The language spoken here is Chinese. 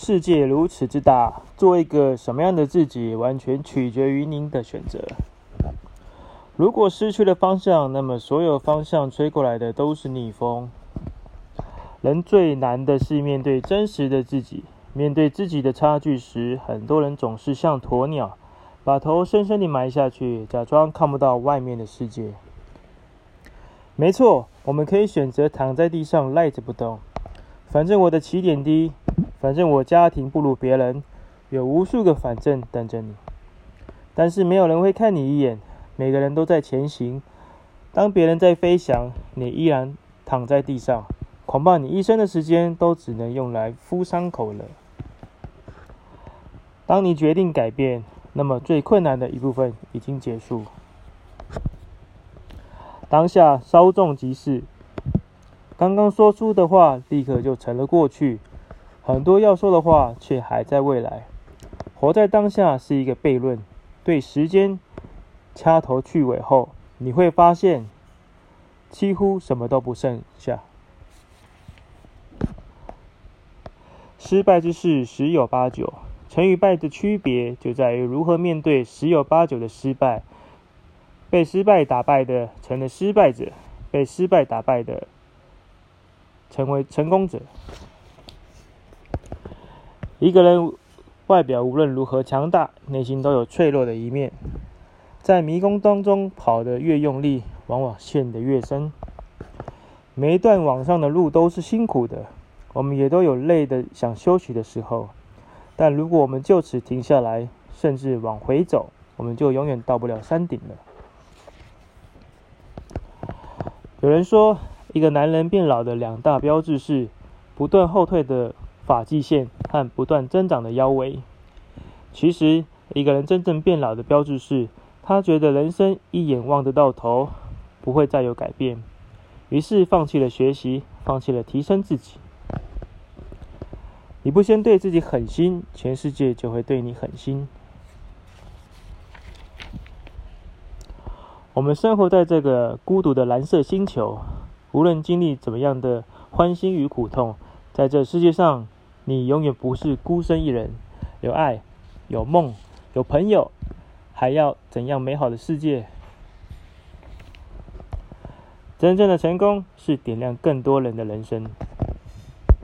世界如此之大，做一个什么样的自己，完全取决于您的选择。如果失去了方向，那么所有方向吹过来的都是逆风。人最难的是面对真实的自己，面对自己的差距时，很多人总是像鸵鸟，把头深深地埋下去，假装看不到外面的世界。没错，我们可以选择躺在地上赖着不动，反正我的起点低，反正我家庭不如别人，有无数个反正等着你。但是没有人会看你一眼，每个人都在前行。当别人在飞翔，你依然躺在地上，恐怕你一生的时间都只能用来敷伤口了。当你决定改变，那么最困难的一部分已经结束。当下稍纵即逝，刚刚说出的话立刻就成了过去，很多要说的话却还在未来。活在当下是一个悖论，对时间掐头去尾后，你会发现几乎什么都不剩下。失败之事十有八九，成与败的区别就在于如何面对十有八九的失败。被失败打败的成了失败者，被失败打败的成为成功者。一个人外表无论如何强大，内心都有脆弱的一面。在迷宫当中跑得越用力，往往陷得越深。每一段往上的路都是辛苦的，我们也都有累的想休息的时候。但如果我们就此停下来，甚至往回走，我们就永远到不了山顶了。有人说，一个男人变老的两大标志是不断后退的发际线和不断增长的腰围。其实，一个人真正变老的标志是，他觉得人生一眼望得到头，不会再有改变，于是放弃了学习，放弃了提升自己。你不先对自己狠心，全世界就会对你狠心。我们生活在这个孤独的蓝色星球，无论经历怎么样的欢欣与苦痛，在这世界上，你永远不是孤身一人。有爱，有梦，有朋友，还要怎样美好的世界？真正的成功是点亮更多人的人生。